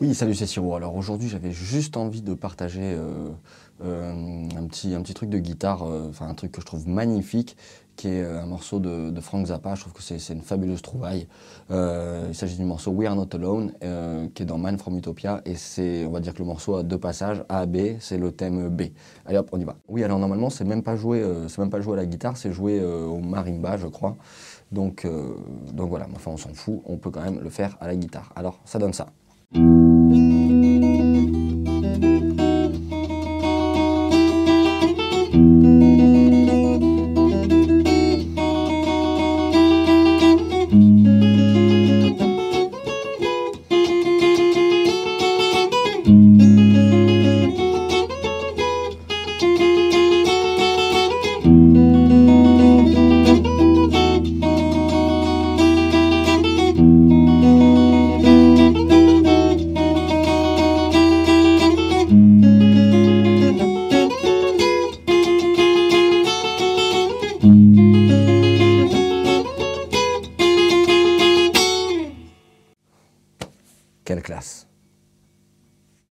Oui, salut, c'est Siro. Alors aujourd'hui, j'avais juste envie de partager euh, euh, un, petit, un petit truc de guitare, euh, enfin un truc que je trouve magnifique, qui est un morceau de, Frank Zappa. Je trouve que c'est une fabuleuse trouvaille. il s'agit du morceau We Are Not Alone, qui est dans Man from Utopia, et c'est, on va dire que le morceau a deux passages, A, B, c'est le thème B. Allez hop, on y va. Oui, alors normalement, c'est même pas joué, c'est même pas joué à la guitare, c'est joué au marimba, je crois. Donc, donc voilà, enfin on s'en fout, on peut quand même le faire à la guitare. Alors, ça donne ça. thank you Quelle classe?